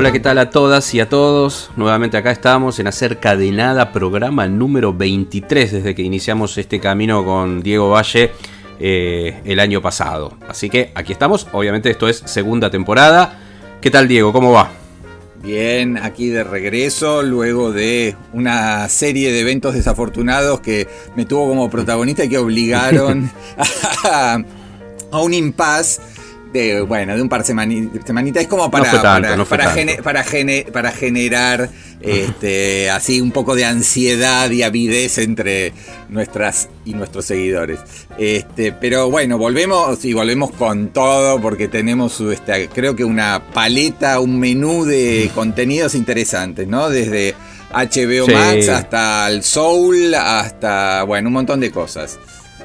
Hola, ¿qué tal a todas y a todos? Nuevamente acá estamos en Acerca de Nada, programa número 23 desde que iniciamos este camino con Diego Valle eh, el año pasado. Así que aquí estamos, obviamente esto es segunda temporada. ¿Qué tal Diego? ¿Cómo va? Bien, aquí de regreso, luego de una serie de eventos desafortunados que me tuvo como protagonista y que obligaron a, a un impasse de, bueno, de un par de semanitas. Es como para, para, para, para, generar este, así un poco de ansiedad y avidez entre nuestras y nuestros seguidores. Este, pero bueno, volvemos y volvemos con todo porque tenemos este, creo que una paleta, un menú de contenidos interesantes, ¿no? Desde HBO Max hasta el Soul, hasta, bueno, un montón de cosas.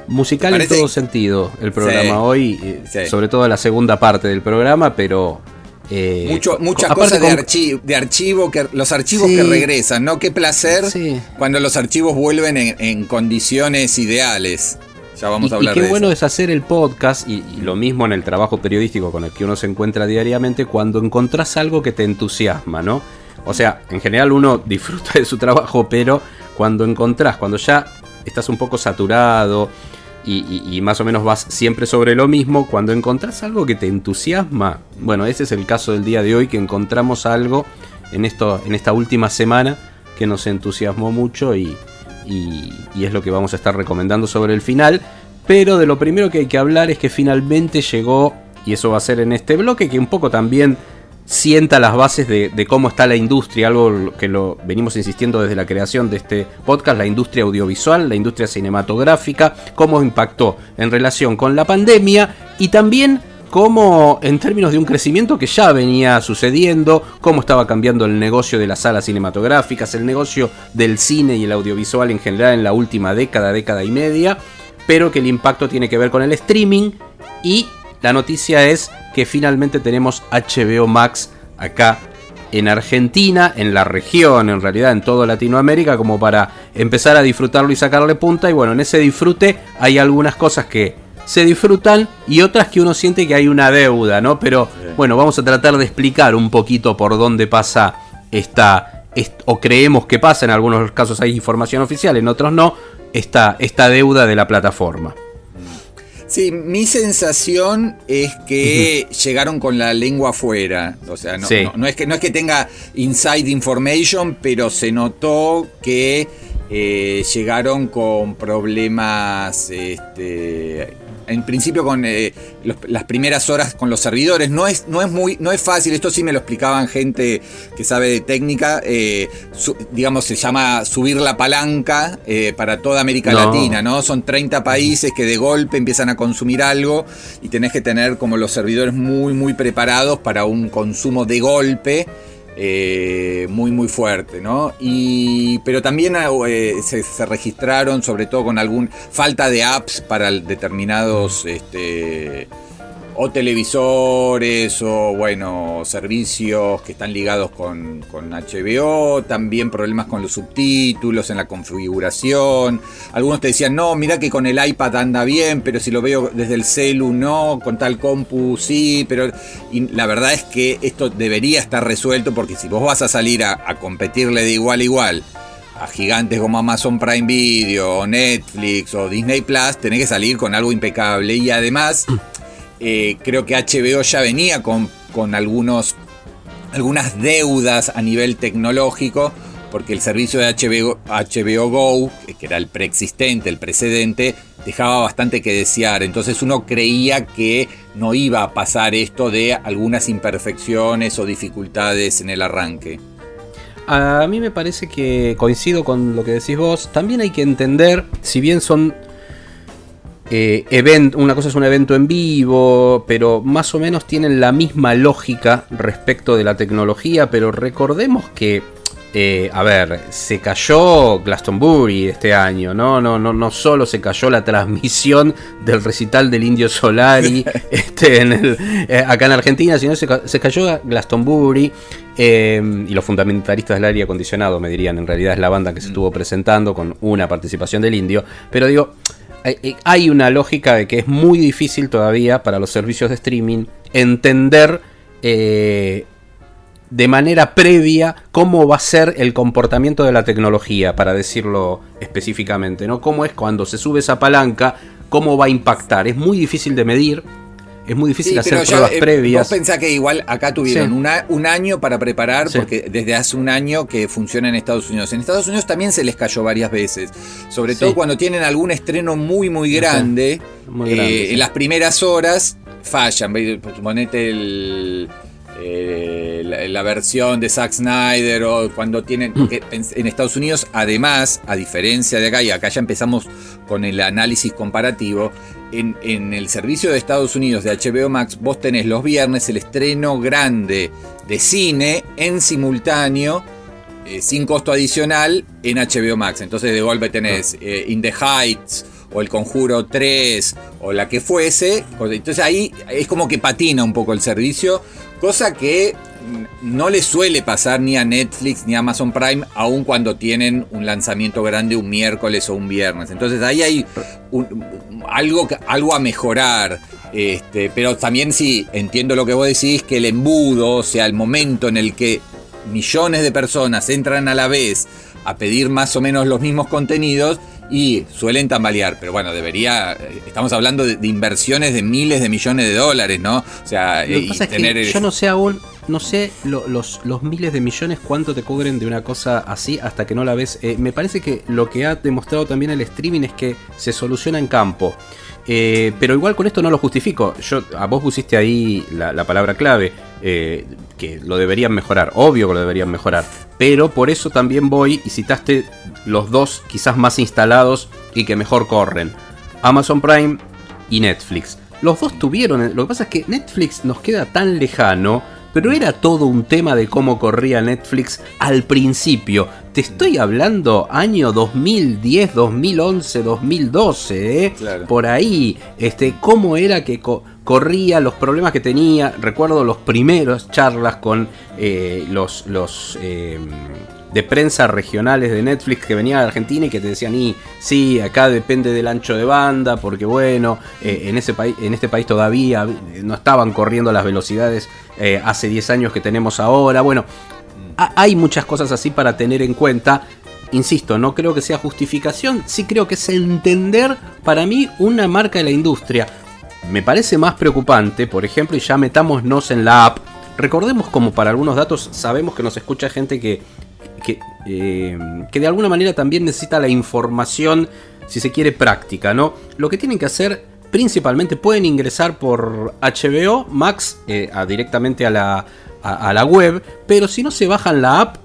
Musical en todo sentido el programa hoy, eh, sobre todo la segunda parte del programa, pero... Eh, Mucho, muchas cosas de, archivo, de archivo, que, los archivos que regresan, ¿no? Qué placer cuando los archivos vuelven en, condiciones ideales. Ya vamos a hablar y qué bueno es hacer el podcast y, lo mismo en el trabajo periodístico con el que uno se encuentra diariamente cuando encontrás algo que te entusiasma, ¿no? O sea, en general uno disfruta de su trabajo, pero cuando encontrás, cuando ya estás un poco saturado y, más o menos vas siempre sobre lo mismo, cuando encontrás algo que te entusiasma, bueno, ese es el caso del día de hoy, que encontramos algo en, esto, en esta última semana que nos entusiasmó mucho y, y es lo que vamos a estar recomendando sobre el final. Pero de lo primero que hay que hablar es que finalmente llegó, y eso va a ser en este bloque, que un poco también sienta las bases de, cómo está la industria, algo que lo venimos insistiendo desde la creación de este podcast, la industria audiovisual, la industria cinematográfica, cómo impactó en relación con la pandemia y también cómo en términos de un crecimiento que ya venía sucediendo, cómo estaba cambiando el negocio de las salas cinematográficas, el negocio del cine y el audiovisual en general en la última década, década y media, pero que el impacto tiene que ver con el streaming y la noticia es que finalmente tenemos HBO Max acá en Argentina, en la región, en realidad en toda Latinoamérica, como para empezar a disfrutarlo y sacarle punta. Y bueno, en ese disfrute hay algunas cosas que se disfrutan y otras que uno siente que hay una deuda, ¿no? Pero bueno, vamos a tratar de explicar un poquito por dónde pasa esta, o creemos que pasa, en algunos casos hay información oficial, en otros no, esta, esta deuda de la plataforma. Sí, mi sensación es que llegaron con la lengua afuera. O sea, no, es que, no es que tenga inside information, pero se notó que eh, llegaron con problemas este, en principio con eh, las primeras horas con los servidores. No es, no es muy, no es fácil, esto sí me lo explicaban gente que sabe de técnica. Eh, digamos, se llama subir la palanca eh, para toda América Latina, ¿no? Son 30 países que de golpe empiezan a consumir algo y tenés que tener como los servidores muy, muy preparados para un consumo de golpe. Eh, muy muy fuerte, ¿no? Y, pero también eh, se, registraron, sobre todo con algún falta de apps para determinados este, o televisores o bueno, servicios que están ligados con, HBO, también problemas con los subtítulos, en la configuración. Algunos te decían, no, mira que con el iPad anda bien, pero si lo veo desde el celu no, con tal compu sí, pero y la verdad es que esto debería estar resuelto porque si vos vas a salir a, a competirle de igual a igual, a gigantes como Amazon Prime Video, o Netflix o Disney Plus, tenés que salir con algo impecable. Y además, eh, creo que HBO ya venía con, con algunos, algunas deudas a nivel tecnológico, porque el servicio de HBO, HBO Go, que era el preexistente, el precedente, dejaba bastante que desear. Entonces uno creía que no iba a pasar esto de algunas imperfecciones o dificultades en el arranque. A mí me parece que coincido con lo que decís vos. También hay que entender, si bien son eh, una cosa es un evento en vivo, pero más o menos tienen la misma lógica respecto de la tecnología, pero recordemos que eh, a ver, se cayó Glastonbury este año, ¿no? No, no, no solo se cayó la transmisión del recital del Indio Solari este, eh, acá en Argentina, sino se, se cayó Glastonbury. Eh, y los fundamentalistas del aire acondicionado, me dirían, en realidad es la banda que se estuvo presentando con una participación del Indio. Pero digo, hay una lógica de que es muy difícil todavía para los servicios de streaming entender de manera previa cómo va a ser el comportamiento de la tecnología, para decirlo específicamente, ¿no? Cómo es cuando se sube esa palanca, cómo va a impactar. Es muy difícil de medir. Es muy difícil hacer pruebas eh, previas. Vos pensás que igual acá tuvieron un año para preparar, porque desde hace un año que funciona en Estados Unidos. En Estados Unidos también se les cayó varias veces. Sobre todo cuando tienen algún estreno muy, muy grande. Eh, en las primeras horas fallan. Ponete el eh, la, versión de Zack Snyder o cuando tienen... Mm. en, Estados Unidos, además, a diferencia de acá, y acá ya empezamos con el análisis comparativo, en, el servicio de Estados Unidos de HBO Max, vos tenés los viernes el estreno grande de cine en simultáneo. Eh, sin costo adicional en HBO Max. Entonces de golpe tenés eh, In the Heights o El Conjuro 3 o la que fuese. Entonces ahí es como que patina un poco el servicio Cosa que no le suele pasar ni a Netflix ni a Amazon Prime, aun cuando tienen un lanzamiento grande un miércoles o un viernes. Entonces ahí hay algo, algo a mejorar. Este, pero también sí, entiendo lo que vos decís, que el embudo, o sea, el momento en el que millones de personas entran a la vez a pedir más o menos los mismos contenidos, y suelen tambalear, pero bueno, debería, estamos hablando de, inversiones de miles de millones de dólares, ¿no? O sea, tener yo no sé aún, no sé los, los miles de millones cuánto te cubren de una cosa así hasta que no la ves. Eh, me parece que lo que ha demostrado también el streaming es que se soluciona en campo. Eh, pero igual con esto no lo justifico. Yo, a vos pusiste ahí la, palabra clave, eh, que lo deberían mejorar. Obvio que lo deberían mejorar. Pero por eso también voy y citaste los dos quizás más instalados y que mejor corren. Amazon Prime y Netflix. Los dos tuvieron, lo que pasa es que Netflix nos queda tan lejano pero era todo un tema de cómo corría Netflix al principio. Te estoy hablando año 2010, 2011, 2012, ¿eh? Por ahí, este, cómo era que corría, los problemas que tenía. Recuerdo los primeros charlas con eh, los, los em, de prensa regionales de Netflix que venían a Argentina y que te decían, y sí, acá depende del ancho de banda, porque bueno, eh, en, ese país, en este país todavía no estaban corriendo las velocidades eh, hace 10 años que tenemos ahora. Bueno, hay muchas cosas así para tener en cuenta. Insisto, no creo que sea justificación, sí creo que es entender para mí una marca de la industria. Me parece más preocupante, por ejemplo, y ya metámonos en la app. Recordemos como para algunos datos sabemos que nos escucha gente que eh, que, de alguna manera también necesita la información, si se quiere, práctica, ¿no? Lo que tienen que hacer principalmente pueden ingresar por HBO Max eh, directamente a la, a, la web, pero si no se bajan la app,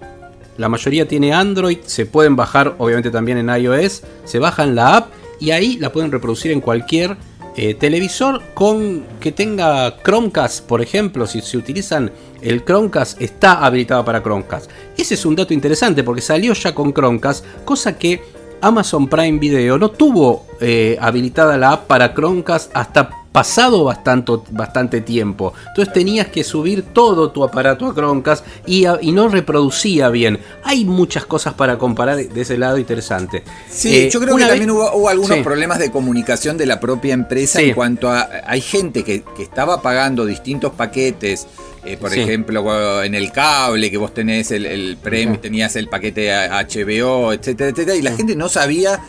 la mayoría tiene Android, se pueden bajar obviamente también en iOS, se bajan la app y ahí la pueden reproducir en cualquier eh, televisor con que tenga Chromecast, por ejemplo, si se utilizan el Chromecast, está habilitado para Chromecast. Ese es un dato interesante porque salió ya con Chromecast, cosa que Amazon Prime Video no tuvo eh, habilitada la app para Chromecast hasta pasado bastante, bastante tiempo. Entonces tenías que subir todo tu aparato a Chromecast y, no reproducía bien. Hay muchas cosas para comparar de ese lado interesante. Sí, eh, yo creo que también hubo, algunos problemas de comunicación de la propia empresa en cuanto a... Hay gente que, estaba pagando distintos paquetes. Eh, por ejemplo, en el cable que vos tenés el, el premio, tenías el paquete HBO, etcétera, etcétera, y la gente no sabía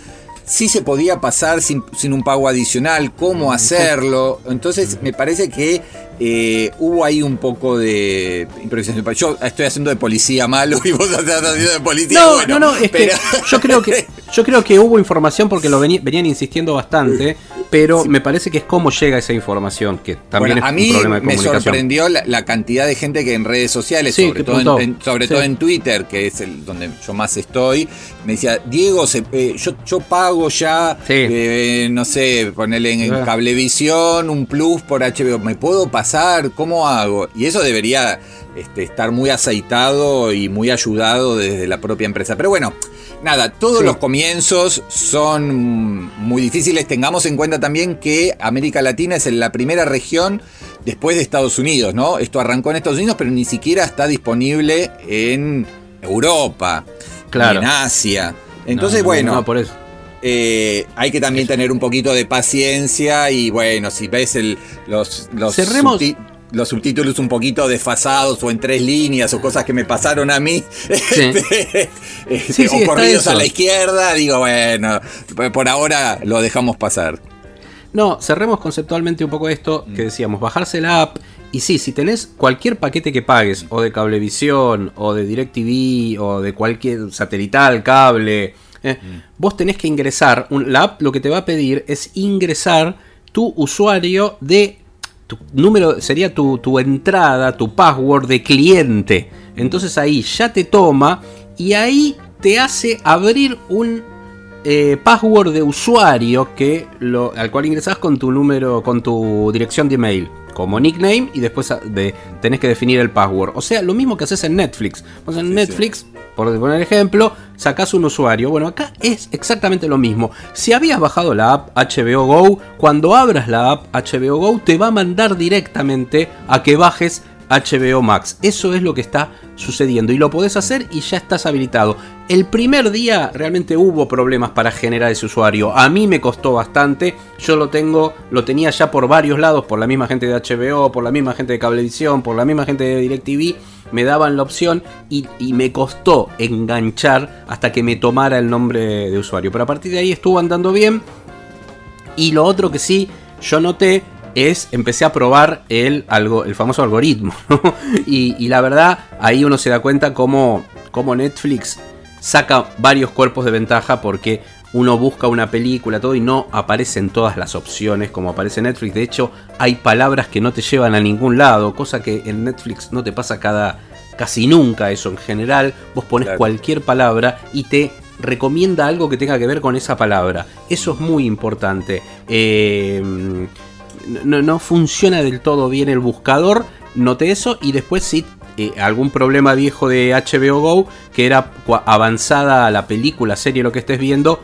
si se podía pasar sin, un pago adicional, cómo hacerlo. Entonces me parece que eh, hubo ahí un poco de improvisación. Yo estoy haciendo de policía malo y vos estás haciendo de policía no, bueno. No, no, es que yo creo que yo creo que hubo información porque lo venían insistiendo bastante pero me parece que es cómo llega esa información, que también es a mí un problema de comunicación. Me sorprendió la, cantidad de gente que en redes sociales, sobre, todo en, sobre todo en Twitter, que es el donde yo más estoy, me decía, Diego, eh, yo, yo pago ya, eh, no sé, ponerle en, ah. cablevisión un plus por HBO, ¿me puedo pasar? ¿Cómo hago? Y eso debería este, estar muy aceitado y muy ayudado desde la propia empresa. Pero bueno, nada, todos los comienzos son muy difíciles. Tengamos en cuenta también que América Latina es la primera región después de Estados Unidos, ¿no? Esto arrancó en Estados Unidos, pero ni siquiera está disponible en Europa, claro. en Asia. Entonces, bueno. por eso. Eh, hay que también tener un poquito de paciencia y bueno, si ves el, los, los los subtítulos un poquito desfasados o en tres líneas o cosas que me pasaron a mí, este, este, o corridos a la izquierda, digo, bueno, por ahora lo dejamos pasar. No, cerremos conceptualmente un poco esto que decíamos, bajarse la app. Y sí, si tenés cualquier paquete que pagues, o de cablevisión, o de DirecTV, o de cualquier satelital, cable, eh, mm. vos tenés que ingresar, la app lo que te va a pedir es ingresar tu usuario de número sería tu, tu entrada, tu password de cliente. Entonces ahí ya te toma y ahí te hace abrir un eh, password de usuario que lo, al cual ingresas con tu número, con tu dirección de email como nickname y después de, tenés que definir el password. O sea, lo mismo que haces en Netflix. en Netflix por poner ejemplo, sacas un usuario. Bueno, acá es exactamente lo mismo. Si habías bajado la app HBO Go, cuando abras la app HBO Go te va a mandar directamente a que bajes HBO Max. Eso es lo que está sucediendo y lo podés hacer y ya estás habilitado. El primer día realmente hubo problemas para generar ese usuario. A mí me costó bastante. Yo lo tengo, lo tenía ya por varios lados, por la misma gente de HBO, por la misma gente de Cablevisión, por la misma gente de DirecTV. Me daban la opción y, y me costó enganchar hasta que me tomara el nombre de usuario. Pero a partir de ahí estuvo andando bien. Y lo otro que sí yo noté es empecé a probar el, algo, el famoso algoritmo. y, la verdad, ahí uno se da cuenta cómo, cómo, Netflix saca varios cuerpos de ventaja porque uno busca una película, todo y no aparecen todas las opciones como aparece Netflix. De hecho, hay palabras que no te llevan a ningún lado, cosa que en Netflix no te pasa cada casi nunca eso. En general, vos pones cualquier palabra y te recomienda algo que tenga que ver con esa palabra. Eso es muy importante. Eh, no, funciona del todo bien el buscador. Noté eso y después sí eh, algún problema viejo de HBO Go, que era avanzada la película, serie, lo que estés viendo,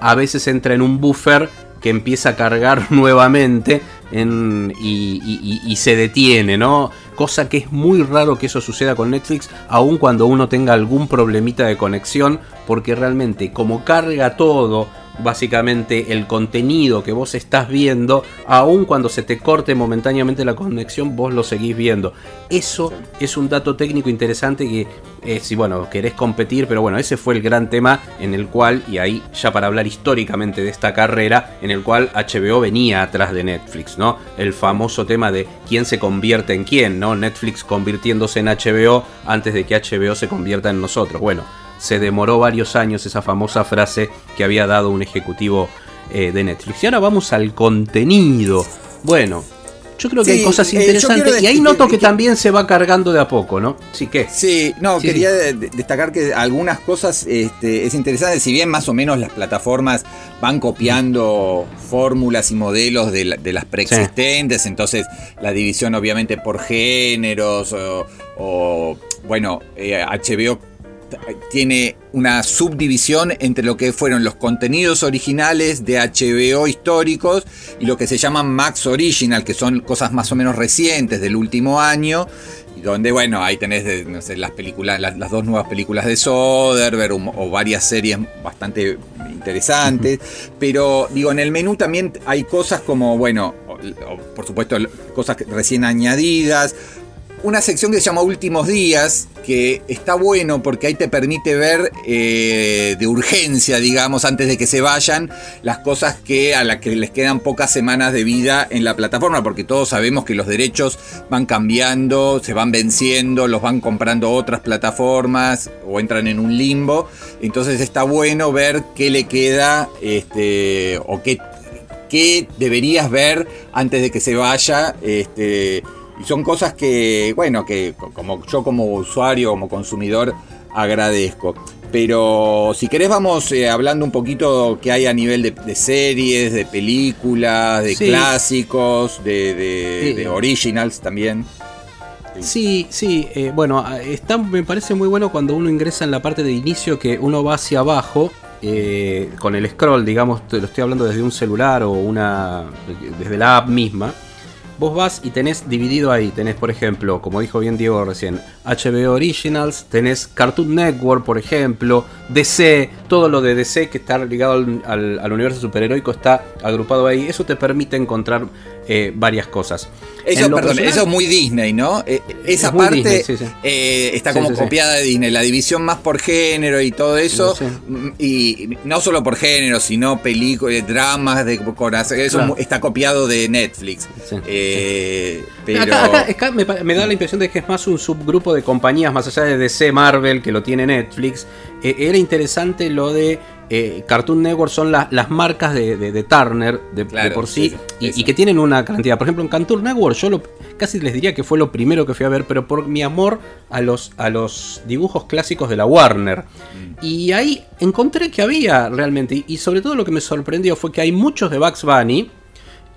a veces entra en un buffer que empieza a cargar nuevamente y, y, se detiene, ¿no? Cosa que es muy raro que eso suceda con Netflix, aun cuando uno tenga algún problemita de conexión, porque realmente como carga todo, básicamente el contenido que vos estás viendo, aun cuando se te corte momentáneamente la conexión, vos lo seguís viendo. Eso es un dato técnico interesante que eh, si bueno, querés competir, pero bueno, ese fue el gran tema en el cual, y ahí ya para hablar históricamente de esta carrera, en el cual HBO venía atrás de Netflix, ¿no? El famoso tema de quién se convierte en quién, ¿no? Netflix convirtiéndose en HBO antes de que HBO se convierta en nosotros. Bueno, se demoró varios años esa famosa frase que había dado un ejecutivo eh, de Netflix. Y ahora vamos al contenido. Bueno, yo creo que hay cosas eh, interesantes y ahí noto que, también se va cargando de a poco, ¿no? Sí, ¿qué? Sí, no, quería destacar que algunas cosas este, es interesante, si bien más o menos las plataformas van copiando fórmulas y modelos de, las preexistentes, entonces la división obviamente por géneros o, bueno, HBO eh, tiene una subdivisión entre lo que fueron los contenidos originales de HBO históricos y lo que se llaman Max Original, que son cosas más o menos recientes del último año. Y donde, bueno, ahí tenés las películas, las, dos nuevas películas de Soderbergh o, varias series bastante interesantes. Pero, digo, en el menú también hay cosas como, bueno, por supuesto, cosas recién añadidas una sección que se llama Últimos Días, que está bueno porque ahí te permite ver eh, de urgencia, digamos, antes de que se vayan, las cosas que a las que les quedan pocas semanas de vida en la plataforma, porque todos sabemos que los derechos van cambiando, se van venciendo, los van comprando otras plataformas o entran en un limbo. Entonces está bueno ver qué le queda este, o qué qué deberías ver antes de que se vaya. Este, y son cosas que, bueno, que como yo como usuario, como consumidor, agradezco. Pero si querés vamos eh, hablando un poquito qué hay a nivel de, series, de películas, de clásicos, de, originals también. Sí, sí, eh, bueno, está, me parece muy bueno cuando uno ingresa en la parte de inicio que uno va hacia abajo eh, con el scroll, digamos, lo estoy hablando desde un celular o una desde la app misma vos vas y tenés dividido ahí, tenés por ejemplo, como dijo bien Diego recién, HBO Originals, tenés Cartoon Network, por ejemplo, DC, todo lo de DC que está ligado al, universo superheroico está agrupado ahí, eso te permite encontrar eh, varias cosas. Eso, perdón, eso es muy Disney, ¿no? Eh, esa parte eh, está como copiada de Disney, la división más por género y todo eso. Mm, y no solo por género, sino películas, dramas de Eso está copiado de Netflix. pero... Acá, me, da la impresión de que es más un subgrupo de compañías, más allá de DC, Marvel, que lo tiene Netflix. era interesante lo de eh, Cartoon Network son las marcas de, Turner de, por sí, y, que tienen una cantidad. Por ejemplo, en Cartoon Network yo casi les diría que fue lo primero que fui a ver, pero por mi amor a los, a los dibujos clásicos de la Warner. Mm. Y ahí encontré que había realmente, y, sobre todo lo que me sorprendió fue que hay muchos de Bugs Bunny.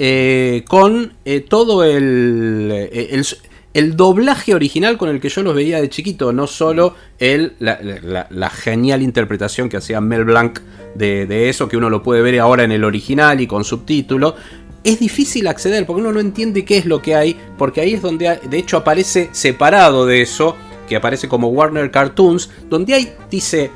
Eh, con eh, todo el, el doblaje original con el que yo los veía de chiquito, no solo el, la, genial interpretación que hacía Mel Blanc de, eso, que uno lo puede ver ahora en el original y con subtítulo. Es difícil acceder porque uno no entiende qué es lo que hay, porque ahí es donde de hecho aparece separado de eso, que aparece como Warner Cartoons, donde hay, dice,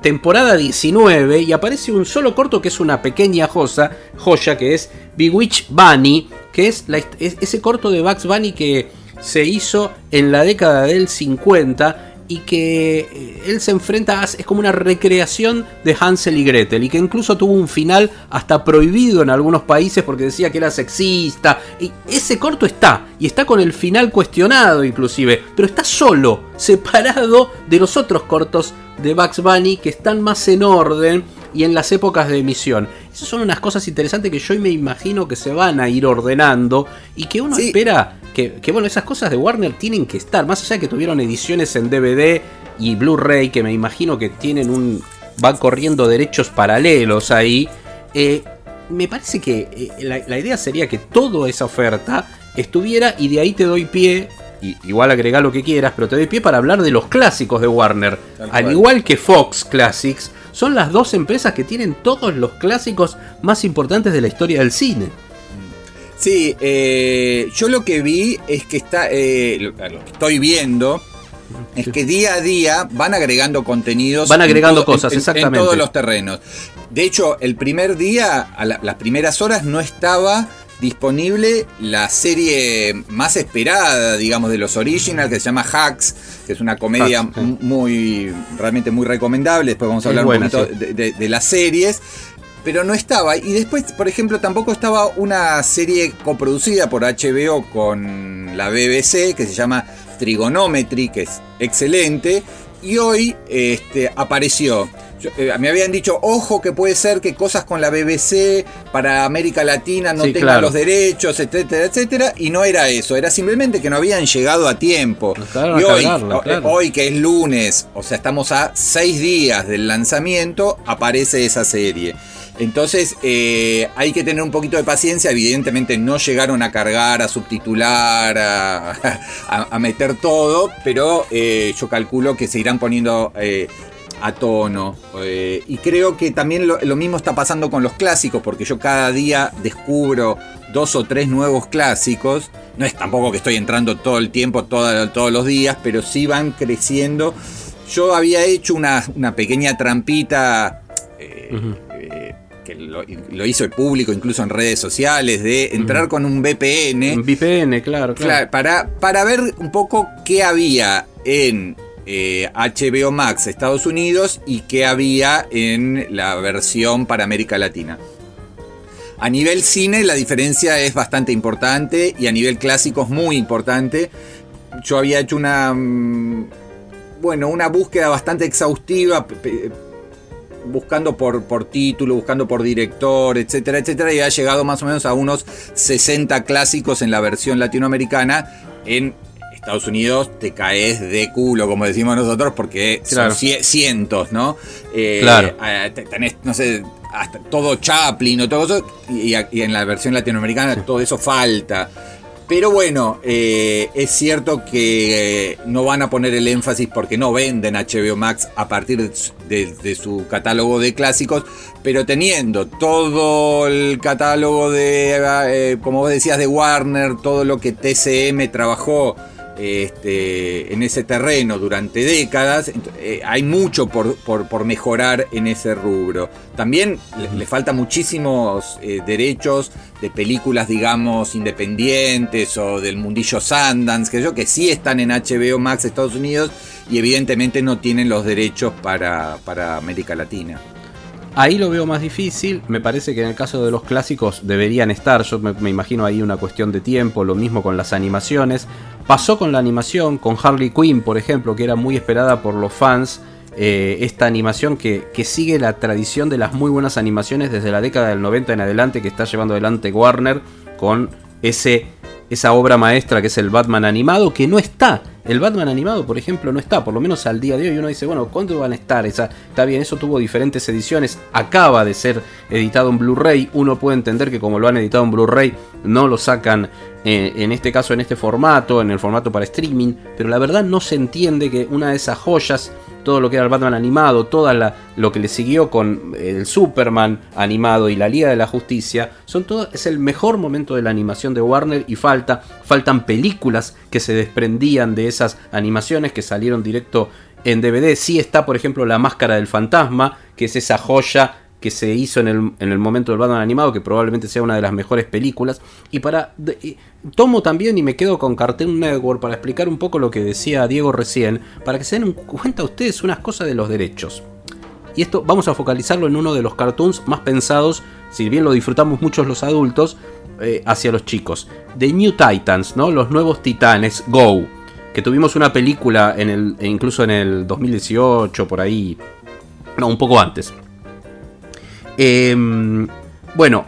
temporada 19 y aparece un solo corto que es una pequeña joya, joya que es Bewitch Bunny, que es, ese corto de Bugs Bunny que se hizo en la década del 50 y que eh, él se enfrenta a, es como una recreación de Hansel y Gretel y que incluso tuvo un final hasta prohibido en algunos países porque decía que era sexista. Y ese corto está y está con el final cuestionado inclusive pero está solo separado de los otros cortos de Bugs Bunny que están más en orden y en las épocas de emisión. Esas son unas cosas interesantes que yo me imagino que se van a ir ordenando y que uno espera que, bueno, esas cosas de Warner tienen que estar, más allá de que tuvieron ediciones en DVD y Blu-ray, que me imagino que tienen un... van corriendo derechos paralelos ahí. Eh, me parece que eh, la, idea sería que toda esa oferta estuviera y de ahí te doy pie, y, igual agrega lo que quieras, pero te doy pie para hablar de los clásicos de Warner. Al igual que Fox Classics, son las dos empresas que tienen todos los clásicos más importantes de la historia del cine. Sí, eh, yo lo que vi es que está, eh, lo, que estoy viendo es que día a día van agregando contenidos. Van agregando cosas, exactamente. En todos los terrenos. De hecho, el primer día, a las primeras horas, no estaba disponible la serie más esperada, digamos, de los originals, que se llama Hacks, que es una comedia muy, realmente muy recomendable. Después vamos a hablar un poquito de, las series pero no estaba. Y después, por ejemplo, tampoco estaba una serie coproducida por HBO con la BBC que se llama Trigonometry, que es excelente. Y hoy este, apareció. Eh, me habían dicho, ojo que puede ser que cosas con la BBC para América Latina no tengan los derechos, etcétera, etcétera. Y no era eso, era simplemente que no habían llegado a tiempo. y hoy, hoy, que es lunes, o sea, estamos a seis días del lanzamiento, aparece esa serie. Entonces eh, hay que tener un poquito de paciencia. Evidentemente no llegaron a cargar, a subtitular, a, meter todo, pero eh, yo calculo que se irán poniendo eh, a tono. y creo que también lo, mismo está pasando con los clásicos, porque yo cada día descubro dos o tres nuevos clásicos. No es tampoco que estoy entrando todo el tiempo, todos los días, pero sí van creciendo. Yo había hecho una, pequeña trampita lo, hizo el público incluso en redes sociales, de entrar con un VPN. Un VPN, claro, claro. para, para ver un poco qué había en HBO eh, Max Estados Unidos y qué había en la versión para América Latina. A nivel cine la diferencia es bastante importante y a nivel clásico es muy importante. Yo había hecho una, mm, bueno, una búsqueda bastante exhaustiva buscando por, por título, buscando por director, etcétera, etcétera, y ha llegado más o menos a unos 60 clásicos en la versión latinoamericana. En Estados Unidos te caes de culo, como decimos nosotros, porque son cientos, ¿no? Eh, claro. Tenés, no sé, hasta todo Chaplin o todo eso, y, en la versión latinoamericana todo eso falta. Pero bueno, eh, es cierto que no van a poner el énfasis porque no venden HBO Max a partir de, su catálogo de clásicos, pero teniendo todo el catálogo de, eh, como vos decías, de Warner, todo lo que TCM trabajó este, en ese terreno durante décadas. Eh, hay mucho por, mejorar en ese rubro. También le, falta muchísimos eh, derechos de películas, digamos, independientes o del mundillo Sundance, que yo que sí están en HBO Max Estados Unidos y evidentemente no tienen los derechos para, para América Latina. Ahí lo veo más difícil. Me parece que en el caso de los clásicos deberían estar. Yo me, imagino ahí una cuestión de tiempo. Lo mismo con las animaciones. Pasó con la animación, con Harley Quinn, por ejemplo, que era muy esperada por los fans. Eh, esta animación que, que, sigue la tradición de las muy buenas animaciones desde la década del 90 en adelante que está llevando adelante Warner con ese esa obra maestra que es el Batman animado, que no está. El Batman animado, por ejemplo, no está, por lo menos al día de hoy. Uno dice, bueno, ¿cuándo van a estar? Esa, está bien, eso tuvo diferentes ediciones. Acaba de ser editado en Blu-ray. Uno puede entender que como lo han editado en Blu-ray, no lo sacan eh, en este caso en este formato, en el formato para streaming. Pero la verdad no se entiende que una de esas joyas todo lo que era el Batman animado, todo lo que le siguió con el Superman animado y la Liga de la Justicia, son todo, es el mejor momento de la animación de Warner y falta, faltan películas que se desprendían de esas animaciones que salieron directo en DVD. Sí está, por ejemplo, La Máscara del Fantasma, que es esa joya que se hizo en el, en el, momento del Batman animado, que probablemente sea una de las mejores películas. Y para. tomo también y me quedo con Cartoon Network para explicar un poco lo que decía Diego recién, para que se den cuenta ustedes unas cosas de los derechos. Y esto vamos a focalizarlo en uno de los cartoons más pensados, si bien lo disfrutamos muchos los adultos, eh, hacia los chicos. The New Titans, ¿no? Los nuevos titanes, Go. Que tuvimos una película en el, e incluso en el 2018, por ahí. No, un poco antes. Em, bueno,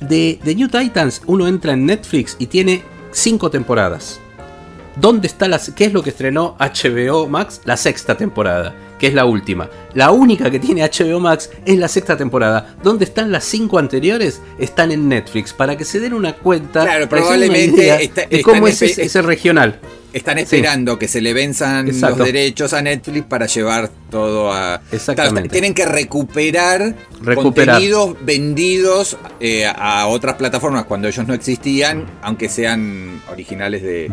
de, The New Titans uno entra en Netflix y tiene cinco temporadas. ¿Dónde está las, qué es lo que estrenó HBO Max? La sexta temporada, que es la última. La única que tiene HBO Max es la sexta temporada. ¿Dónde están las cinco anteriores? Están en Netflix, para que se den una cuenta. Claro, probablemente de cómo es ese regional. Están esperando que se le venzan los derechos a Netflix para llevar todo a. Exactamente. tienen que recuperar, contenidos vendidos eh, a otras plataformas cuando ellos no existían, aunque sean originales de,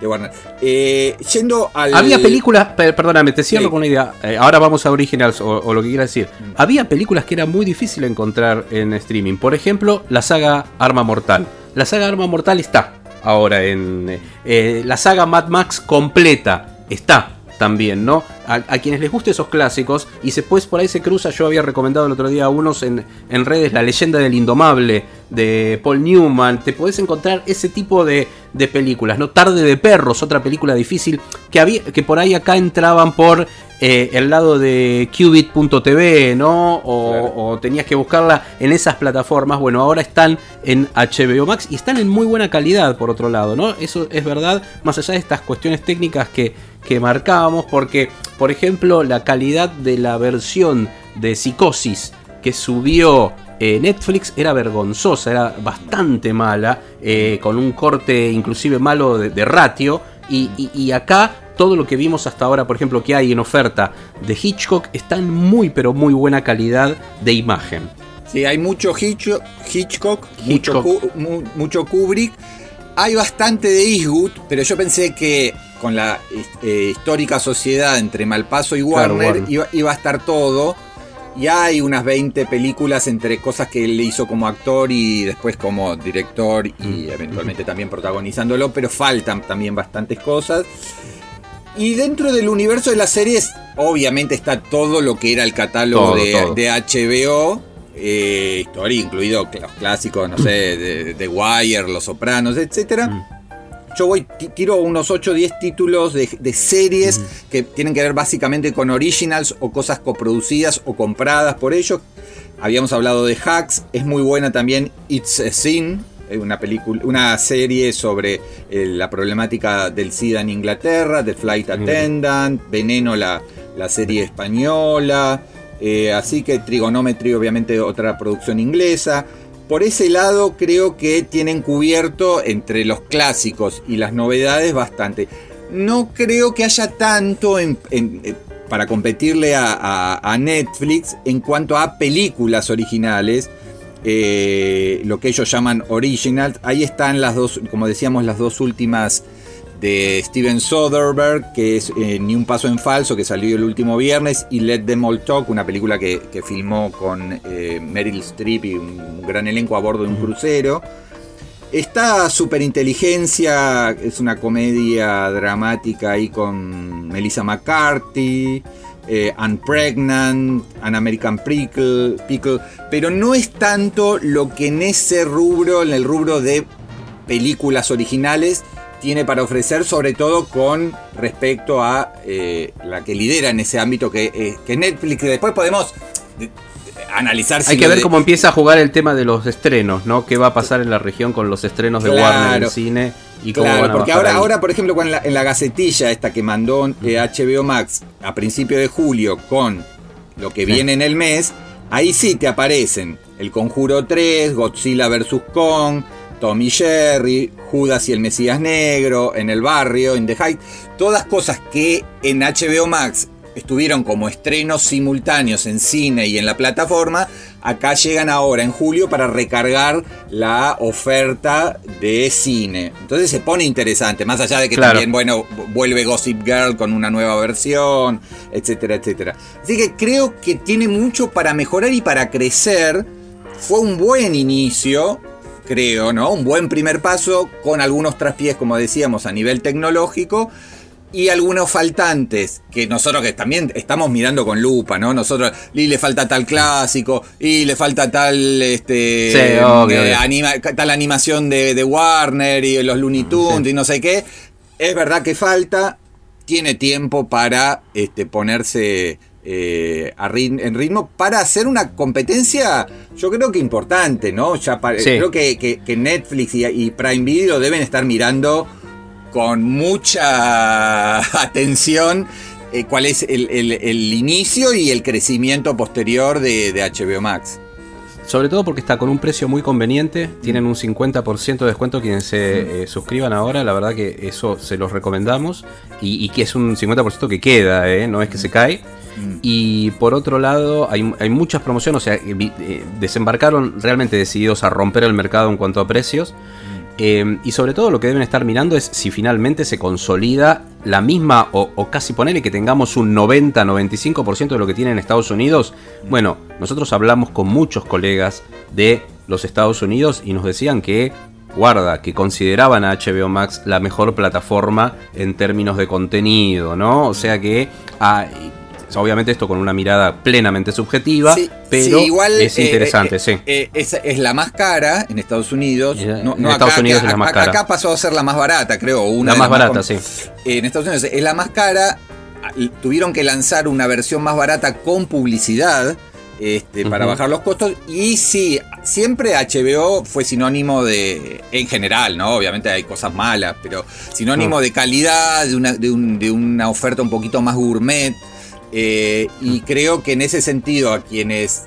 Warner. Eh, yendo al. Había películas. Perdóname, te cierro con una idea. Eh, ahora vamos a originals o, lo que quiera decir. Mm. Había películas que era muy difícil encontrar en streaming. Por ejemplo, la saga Arma Mortal. La saga Arma Mortal está ahora en eh, la saga Mad Max completa. Está también, ¿no? A, quienes les guste esos clásicos y después por ahí se cruza, yo había recomendado el otro día a unos en, en, redes La leyenda del indomable de Paul Newman, te podés encontrar ese tipo de, de, películas, ¿no? Tarde de perros, otra película difícil que, había, que por ahí acá entraban por eh, el lado de Qubit.tv, ¿no? O, tenías que buscarla en esas plataformas. Bueno, ahora están en HBO Max y están en muy buena calidad, por otro lado, ¿no? Eso es verdad, más allá de estas cuestiones técnicas que, que marcábamos, porque, por ejemplo, la calidad de la versión de Psicosis que subió eh, Netflix era vergonzosa, era bastante mala, eh, con un corte inclusive malo de, ratio. y, acá todo lo que vimos hasta ahora, por ejemplo, que hay en oferta de Hitchcock, está en muy pero muy buena calidad de imagen. Sí, hay mucho Hitchcock, Mucho, Kubrick. Hay bastante de Eastwood, pero yo pensé que con la eh, histórica sociedad entre Malpaso y Warner, Iba, a estar todo. Y hay unas 20 películas entre cosas que él hizo como actor y después como director y mm. eventualmente también protagonizándolo, pero faltan también bastantes cosas. Y dentro del universo de las series, obviamente está todo lo que era el catálogo de, HBO. Eh, historia, incluido los clásicos, no sé, de, Wire, Los Sopranos, etc. Mm. yo voy, tiro unos 8 o 10 títulos de, series que tienen que ver básicamente con originals o cosas coproducidas o compradas por ellos. Habíamos hablado de Hacks, es muy buena también It's a Sin, eh, una, película, una serie sobre eh, la problemática del SIDA en Inglaterra, The Flight Attendant, Veneno, la, la serie española, eh, así que Trigonometry, obviamente otra producción inglesa. Por ese lado creo que tienen cubierto entre los clásicos y las novedades bastante. No creo que haya tanto para competirle a, Netflix en cuanto a películas originales. Eh, lo que ellos llaman originals. Ahí están las dos, como decíamos, las dos últimas de Steven Soderbergh, que es eh, Ni un paso en falso, que salió el último viernes, y Let Them All Talk, una película que, filmó con eh, Meryl Streep y un gran elenco a bordo de un crucero. Está Superinteligencia, es una comedia dramática ahí con Melissa McCarthy, eh, Unpregnant, An American Pickle, Pickle, pero no es tanto lo que en ese rubro, en el rubro de películas originales, tiene para ofrecer, sobre todo con respecto a eh, la que lidera en ese ámbito que, eh, que Netflix. Después podemos eh, analizar si Hay que ver cómo empieza a jugar el tema de los estrenos, ¿no? ¿Qué va a pasar en la región con los estrenos de Warner en cine? Y cómo claro, porque ahora, ahora, por ejemplo, en la, en la gacetilla esta que mandó HBO Max a principio de julio con lo que viene en el mes, ahí sí te aparecen El Conjuro 3, Godzilla vs. Kong, Tommy Jerry, Judas y el Mesías Negro, En el Barrio, In the Height, todas cosas que en HBO Max estuvieron como estrenos simultáneos en cine y en la plataforma, acá llegan ahora en julio para recargar la oferta de cine. Entonces se pone interesante, más allá de que también, bueno, vuelve Gossip Girl con una nueva versión, etcétera, etcétera. Así que creo que tiene mucho para mejorar y para crecer. Fue un buen inicio, creo, ¿no? Un buen primer paso con algunos traspiés, como decíamos, a nivel tecnológico y algunos faltantes que nosotros que también estamos mirando con lupa, ¿no? Nosotros y le falta tal clásico y le falta tal este eh, tal animación de, Warner y los Looney Tunes y no sé qué. Es verdad que falta, tiene tiempo para este, ponerse eh, en ritmo para hacer una competencia, yo creo que importante, ¿no? Ya Creo que, Netflix y, Prime Video deben estar mirando con mucha atención eh, cuál es el, inicio y el crecimiento posterior de, HBO Max. Sobre todo porque está con un precio muy conveniente. Tienen un 50% de descuento quienes se eh, suscriban ahora. La verdad que eso se los recomendamos. Y, que es un 50% que queda, no es que se cae. Mm. Y por otro lado, hay, muchas promociones, o sea, eh, desembarcaron realmente decididos a romper el mercado en cuanto a precios. Mm. Eh, y sobre todo lo que deben estar mirando es si finalmente se consolida la misma o, casi ponerle que tengamos un 90-95% de lo que tiene en Estados Unidos. Mm. Bueno, nosotros hablamos con muchos colegas de los Estados Unidos y nos decían que guarda, que consideraban a HBO Max la mejor plataforma en términos de contenido, ¿no? O sea que ah, obviamente esto con una mirada plenamente subjetiva, pero igual, es eh, interesante, eh, sí. Eh, es, la más cara en Estados Unidos. No, en Estados Unidos es la más cara. Acá pasó a ser la más barata, creo. Una la más barata, sí. En Estados Unidos es la más cara. Tuvieron que lanzar una versión más barata con publicidad. Este, para bajar los costos. Y sí, siempre HBO fue sinónimo de, en general, ¿no? Obviamente hay cosas malas, pero sinónimo de calidad, de una, de, de una oferta un poquito más gourmet. Eh, y creo que en ese sentido, a quienes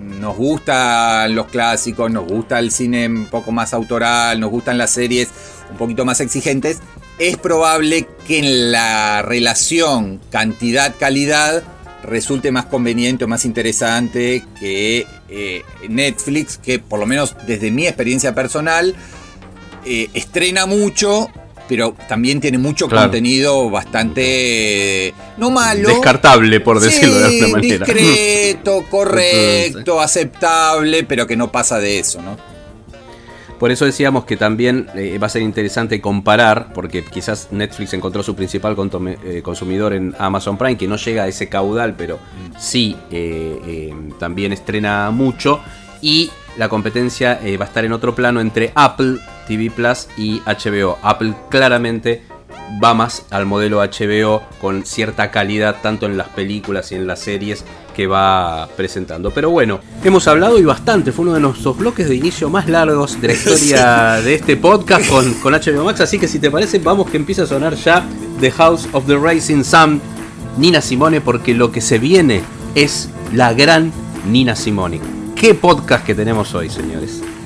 nos gustan los clásicos, nos gusta el cine un poco más autoral, nos gustan las series un poquito más exigentes, es probable que en la relación cantidad-calidad resulte más conveniente o más interesante que eh, Netflix, que por lo menos desde mi experiencia personal, eh, estrena mucho pero también tiene mucho contenido bastante no malo. Descartable, por decirlo de alguna manera. Discreto, correcto, aceptable, pero que no pasa de eso, ¿no? Por eso decíamos que también eh, va a ser interesante comparar, porque quizás Netflix encontró su principal eh, consumidor en Amazon Prime, que no llega a ese caudal, pero sí eh, también estrena mucho. Y la competencia va a estar en otro plano entre Apple TV Plus y HBO. Apple claramente va más al modelo HBO con cierta calidad tanto en las películas y en las series que va presentando. Pero bueno, hemos hablado y bastante, fue uno de nuestros bloques de inicio más largos de la historia de este podcast con, con HBO Max, así que si te parece vamos que empieza a sonar ya The House of the Rising Sun, Nina Simone, porque lo que se viene es la gran Nina Simone. ¿Qué podcast que tenemos hoy, señores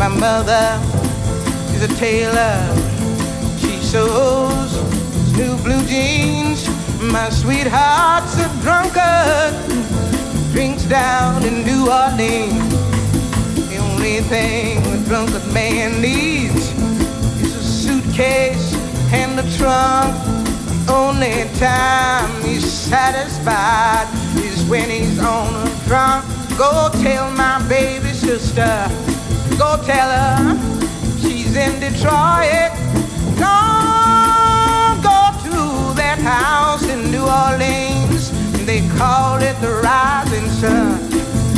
My mother is a tailor She sews new blue jeans. My sweetheart's a drunkard, drinks down in New Orleans. The only thing a drunkard man needs is a suitcase and a trunk. The only time he's satisfied is when he's on a drunk. Go tell my baby sister, go tell her she's in Detroit. Don't go to that house in New Orleans. They call it the rising sun.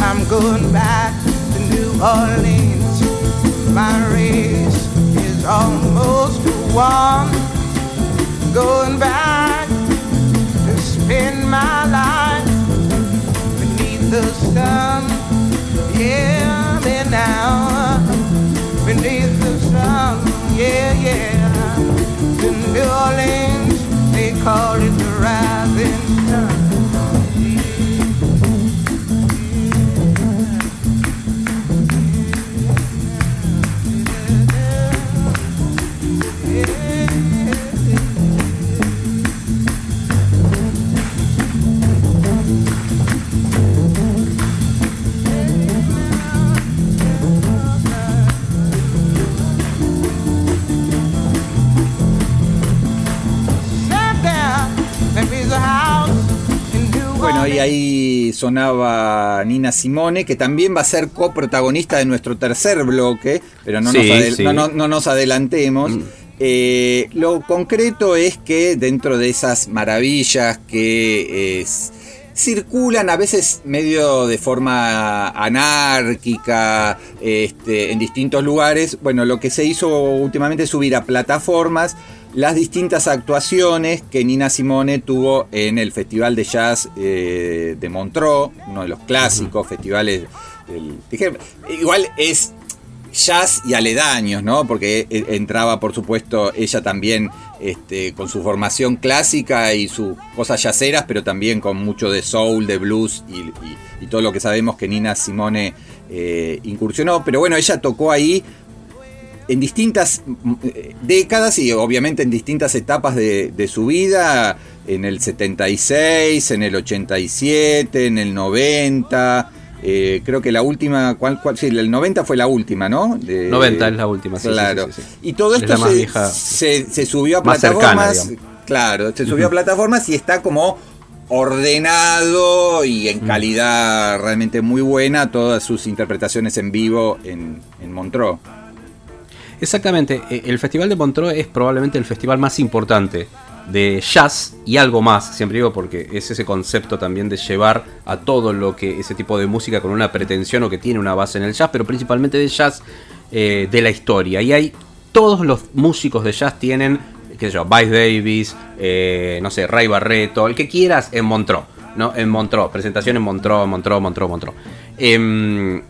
I'm going back to New Orleans. My race is almost won. Going back to spend my life beneath the sun. Yeah, then now beneath the sun. Yeah, yeah. In New Orleans, they call it the rising sun. Y ahí sonaba Nina Simone, que también va a ser coprotagonista de nuestro tercer bloque, pero no, nos, adelantemos. Mm. Eh, lo concreto es que dentro de esas maravillas que circulan a veces medio de forma anárquica este, en distintos lugares, bueno, lo que se hizo últimamente es subir a plataformas las distintas actuaciones que Nina Simone tuvo en el Festival de Jazz eh, de Montreux, uno de los clásicos festivales. igual es jazz y aledaños, ¿no? Porque e, entraba, por supuesto, ella también este, con su formación clásica y sus cosas yaceras, pero también con mucho de soul, de blues y, todo lo que sabemos que Nina Simone eh, incursionó. Pero bueno, ella tocó ahí en distintas mm, décadas y obviamente en distintas etapas de, su vida, en el 76, en el 87, en el 90. Eh, creo que la última, ¿cuál, cuál, sí, el 90 fue la última, ¿no? 90 es la última, sí. Claro. y todo esto se, se, subió a plataformas. claro, se subió a plataformas y está como ordenado y en calidad realmente muy buena todas sus interpretaciones en vivo en, en Montreux. Exactamente, e, el Festival de Montreux es probablemente el festival más importante de jazz y algo más, siempre digo porque es ese concepto también de llevar a todo lo que ese tipo de música con una pretensión o que tiene una base en el jazz, pero principalmente de jazz eh, de la historia. Y hay todos los músicos de jazz tienen, qué sé yo, Vice Davis, eh, no sé, Ray Barreto, el que quieras en Montreux, ¿no? En Montreux, presentación en Montreux, Montreux, Montreux, Montreux. Em,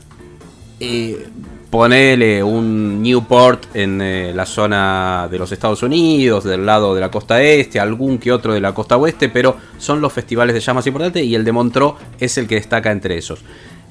eh, ponele un Newport en eh, la zona de los Estados Unidos, del lado de la costa este, algún que otro de la costa oeste, pero son los festivales de jazz más importantes y el de Montreux es el que destaca entre esos.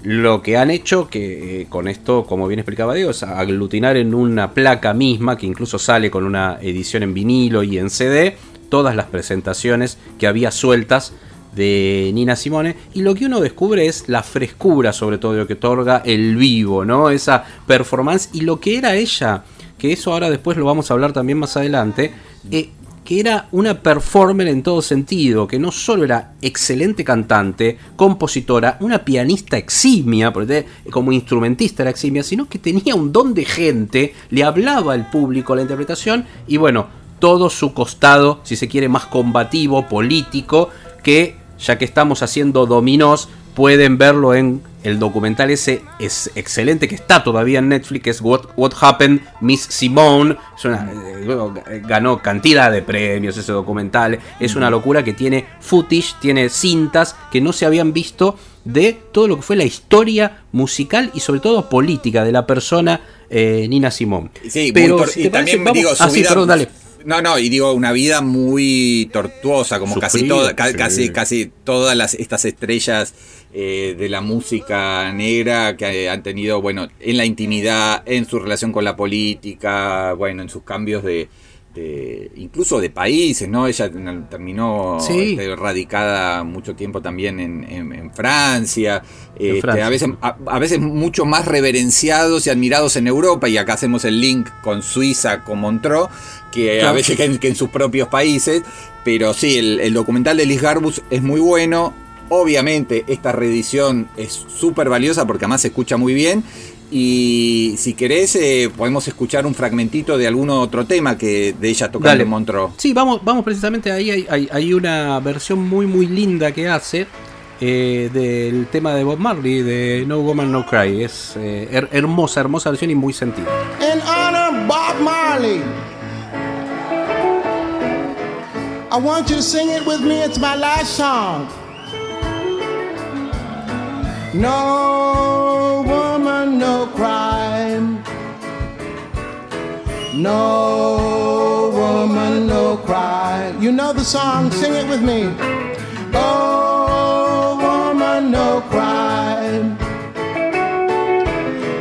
Lo que han hecho, que eh, con esto, como bien explicaba Diego, es aglutinar en una placa misma, que incluso sale con una edición en vinilo y en CD, todas las presentaciones que había sueltas de Nina Simone y lo que uno descubre es la frescura sobre todo lo que otorga el vivo, ¿no? Esa performance y lo que era ella que eso ahora después lo vamos a hablar también más adelante, eh, que era una performer en todo sentido, que no solo era excelente cantante, compositora, una pianista eximia, porque como instrumentista era eximia, sino que tenía un don de gente, le hablaba al público la interpretación y bueno, todo su costado, si se quiere, más combativo, político, que ya que estamos haciendo dominós, pueden verlo en el documental ese es excelente que está todavía en Netflix, es What, What Happened Miss Simone. Eh, ganó cantidad de premios ese documental. Es una locura que tiene footage, tiene cintas que no se habían visto de todo lo que fue la historia musical y sobre todo política de la persona eh, Nina Simone. Sí, pero y también digo, su ah, vida, dale. No, no, y digo, una vida muy tortuosa, como casi, toda, casi, casi todas las, estas estrellas eh, de la música negra que han tenido, bueno, en la intimidad, en su relación con la política, bueno, en sus cambios de, incluso de países, ¿no? Ella terminó este, radicada mucho tiempo también en, Francia, este, A, veces, a, veces mucho más reverenciados y admirados en Europa, y acá hacemos el link con Suiza, con Montreux, que a veces que en, sus propios países, pero sí, el, el documental de Liz Garbus es muy bueno, Obviamente esta reedición es súper valiosa porque además se escucha muy bien. Y si querés, eh, podemos escuchar un fragmentito de algún otro tema que de ella tocando en Montreux. Sí, vamos, vamos precisamente ahí. Hay, una versión muy, muy linda que hace eh, del tema de Bob Marley, de No Woman No Cry. Es eh, hermosa, hermosa versión y muy sentida. In honor Bob Marley. I want you to sing it with me. It's my last song. No No woman, no cry. You know the song, sing it with me. Oh, woman, no crime.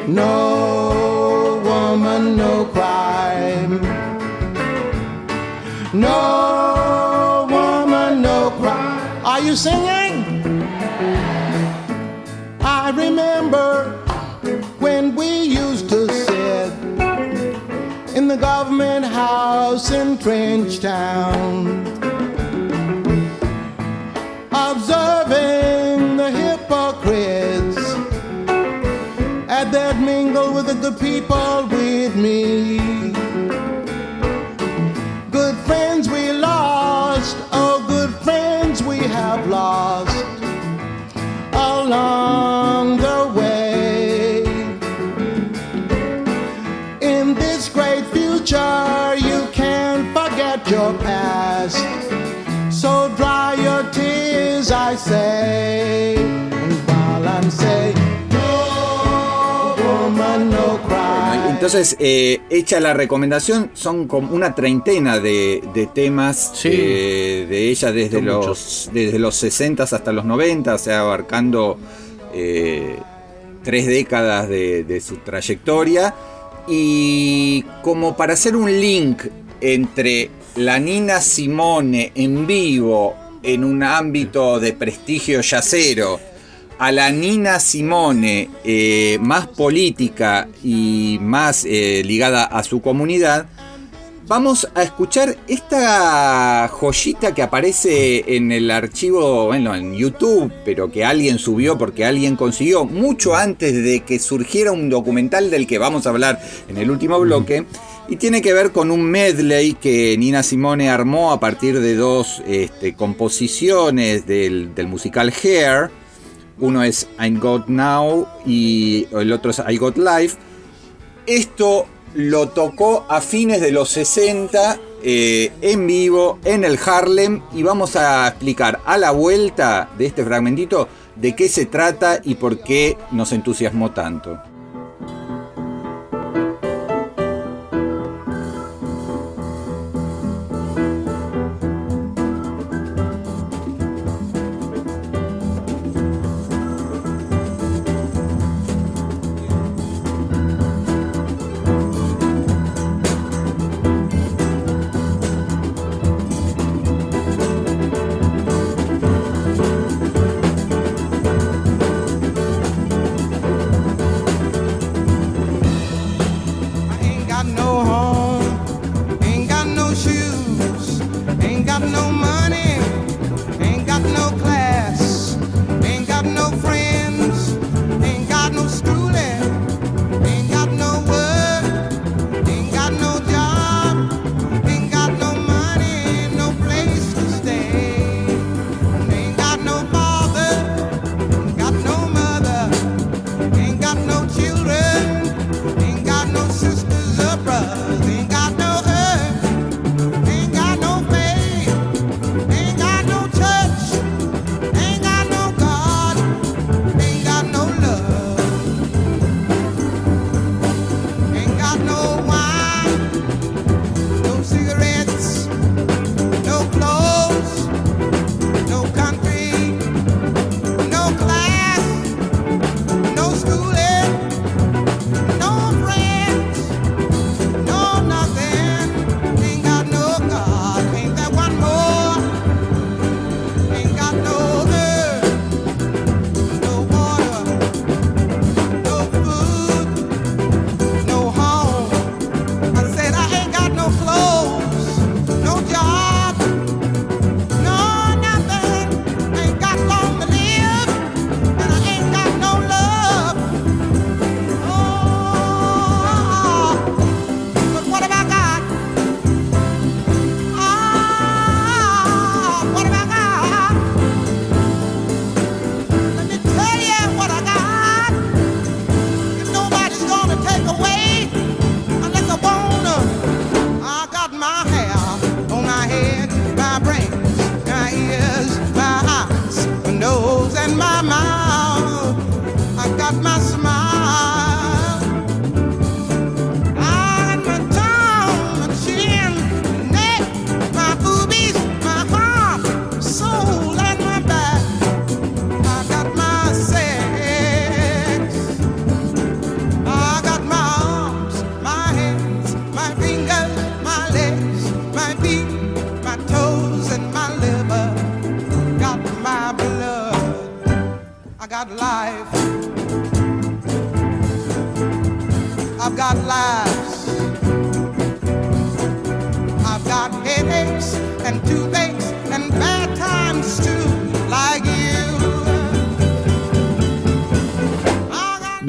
No woman, no crime. No woman, no cry. Are you singing? I remember government house in Trenchtown, observing the hypocrites. And they'd mingle with the good people with me. Good friends we lost, oh, good friends we have lost. Along future, you can't forget your past. So dry your tears, I say. And while I'm saying, no woman, no cry. Entonces, eh, hecha la recomendación, son como una treintena de, de temas sí. eh, de ella desde los, desde los 60 hasta los 90, o sea, abarcando eh, tres décadas de, de, su trayectoria. Y como para hacer un link entre la Nina Simone en vivo en un ámbito de prestigio yacero a la Nina Simone eh, más política y más eh, ligada a su comunidad, vamos a escuchar esta joyita que aparece en el archivo, bueno, en YouTube, pero que alguien subió porque alguien consiguió mucho antes de que surgiera un documental del que vamos a hablar en el último bloque. Y tiene que ver con un medley que Nina Simone armó a partir de dos este, composiciones del, del musical Hair uno es I Got Now y el otro es I Got Life. Esto lo tocó a fines de los 60 eh, en vivo en el Harlem y vamos a explicar a la vuelta de este fragmentito de qué se trata y por qué nos entusiasmó tanto.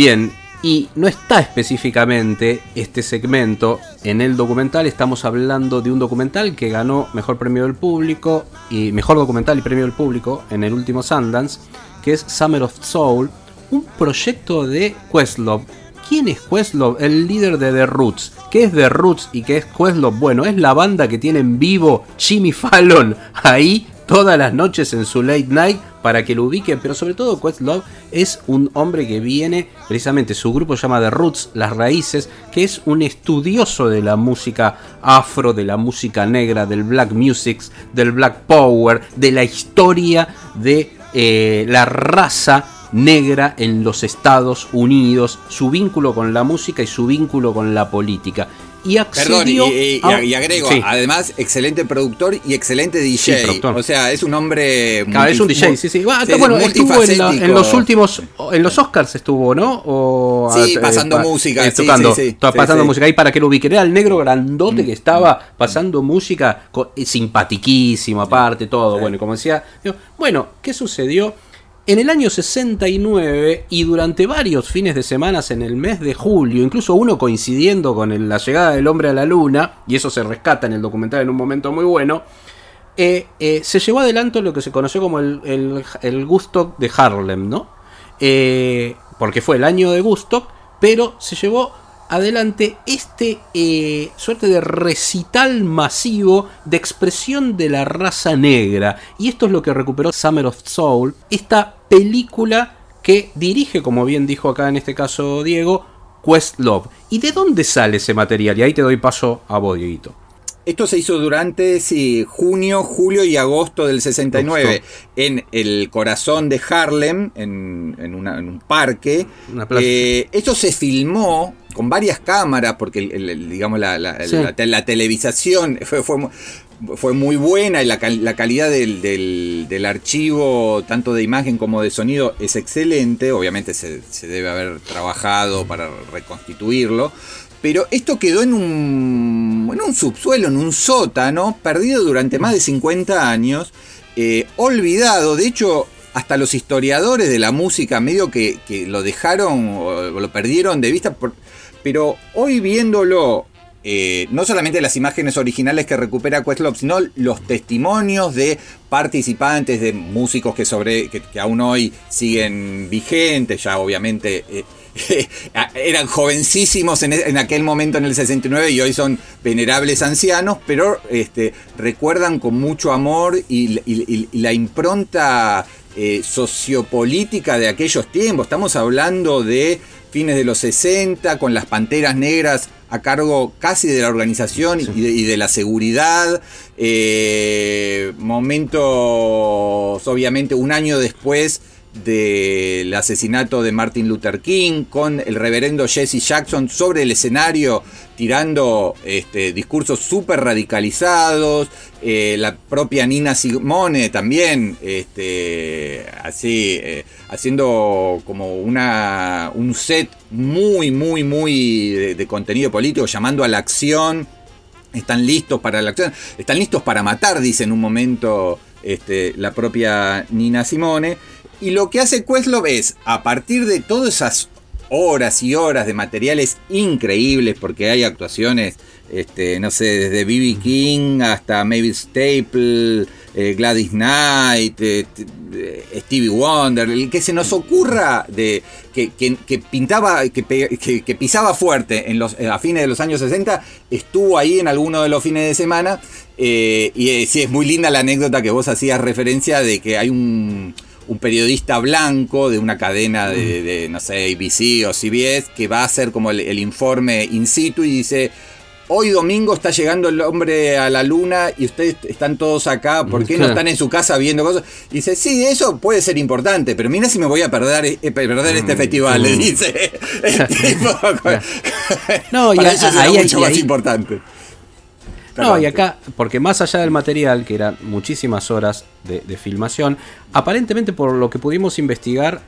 Bien, y no está específicamente este segmento en el documental, estamos hablando de un documental que ganó Mejor Premio del Público y Mejor Documental y Premio del Público en el último Sundance, que es Summer of Soul, un proyecto de Questlove. ¿Quién es Questlove? El líder de The Roots. ¿Qué es The Roots y qué es Questlove? Bueno, es la banda que tiene en vivo Jimmy Fallon ahí todas las noches en su late night para que lo ubiquen, pero sobre todo Questlove es un hombre que viene, precisamente su grupo se llama The Roots, Las Raíces, que es un estudioso de la música afro, de la música negra, del black music, del black power, de la historia de eh, la raza negra en los Estados Unidos, su vínculo con la música y su vínculo con la política y accedió Perdón, y, agrego, además, excelente productor y excelente DJ. o sea, es un hombre. Claro, es un DJ, sí, sí. Ah, bueno, estuvo en, los últimos. En los Oscars estuvo, ¿no? O, sí, pasando música. Eh, tocando, pasando música. Ahí para que lo ubique. Era el negro grandote que estaba pasando música, eh, simpatiquísimo, aparte, todo. Bueno, y como decía. Bueno, ¿qué sucedió? En el año 69 y durante varios fines de semana en el mes de julio, incluso uno coincidiendo con la llegada del hombre a la luna, y eso se rescata en el documental en un momento muy bueno, eh, eh, se llevó adelante lo que se conoció como el, el, Gusto de Harlem, ¿no? Eh, porque fue el año de Gusto, pero se llevó adelante este eh, suerte de recital masivo de expresión de la raza negra. Y esto es lo que recuperó Summer of Soul, esta película que dirige, como bien dijo acá en este caso Diego, Questlove. ¿Y de dónde sale ese material? Y ahí te doy paso a vos, Dieguito. Esto se hizo durante sí, junio, julio y agosto del 69 en el corazón de Harlem, en, un parque. Eh, esto se filmó con varias cámaras, porque digamos la, la, televisación fue, fue, muy buena y la, calidad del, archivo, tanto de imagen como de sonido, es excelente. Obviamente se, se debe haber trabajado para reconstituirlo. Pero esto quedó en un, en un subsuelo, en un sótano, perdido durante más de 50 años, eh, olvidado. De hecho, hasta los historiadores de la música medio que, lo dejaron o lo perdieron de vista. Pero hoy viéndolo, eh, no solamente las imágenes originales que recupera Questlove, sino los testimonios de participantes, de músicos que, sobre, que, aún hoy siguen vigentes, ya obviamente... Eh, eran jovencísimos en, aquel momento en el 69 y hoy son venerables ancianos, pero este, recuerdan con mucho amor y, la impronta eh, sociopolítica de aquellos tiempos. Estamos hablando de fines de los 60, con las Panteras Negras a cargo casi de la organización y, de, la seguridad. Eh, momentos, obviamente, un año después del asesinato de Martin Luther King, con el reverendo Jesse Jackson sobre el escenario tirando este, discursos súper radicalizados, eh, la propia Nina Simone también, este, así, eh, haciendo como una, un set muy, muy, muy de, de contenido político, llamando a la acción, están listos para la acción, están listos para matar, dice en un momento este, la propia Nina Simone. Y lo que hace Questlove es, a partir de todas esas horas y horas de materiales increíbles, porque hay actuaciones, este, no sé, desde B.B. King hasta Mavis Staple, eh, Gladys Knight, eh, eh, Stevie Wonder, el que se nos ocurra de que, pintaba, que, pisaba fuerte en los, a fines de los años 60, estuvo ahí en alguno de los fines de semana. y sí, es muy linda la anécdota que vos hacías referencia de que hay un un periodista blanco de una cadena de, no sé, ABC o CBS, que va a hacer como el, informe in situ y dice, hoy domingo está llegando el hombre a la luna y ustedes están todos acá, ¿por qué no están en su casa viendo cosas? Y dice, sí, eso puede ser importante, pero mira si me voy a perder, eh, perder este mm, festival, le dice. no, y ahí, mucho más importante. No, y acá, porque más allá del material, que eran muchísimas horas de, filmación, aparentemente por lo que pudimos investigar,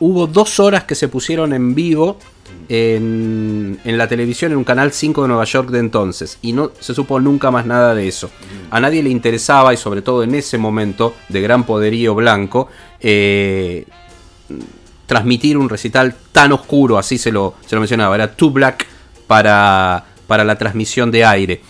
hubo dos horas que se pusieron en vivo en, la televisión en un canal 5 de Nueva York de entonces. Y no se supo nunca más nada de eso. A nadie le interesaba, y sobre todo en ese momento de gran poderío blanco, eh, transmitir un recital tan oscuro, así se lo, se lo mencionaba, era too black para, para la transmisión de aire.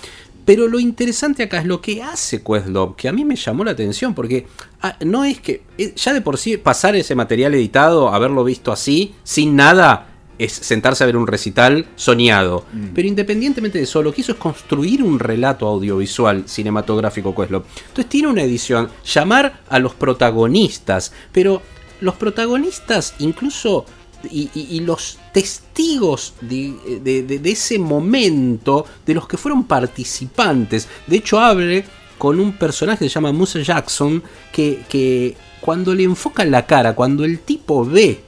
Pero lo interesante acá es lo que hace Questlove, que a mí me llamó la atención, porque ah, no es que eh, ya de por sí pasar ese material editado, haberlo visto así, sin nada, es sentarse a ver un recital soñado. Mm. Pero independientemente de eso, lo que hizo es construir un relato audiovisual cinematográfico Questlove. Entonces tiene una edición, llamar a los protagonistas, pero los protagonistas incluso y, los testigos de, ese momento, de los que fueron participantes. De hecho, hable con un personaje que se llama Musa Jackson, que, que cuando le enfocan la cara, cuando el tipo ve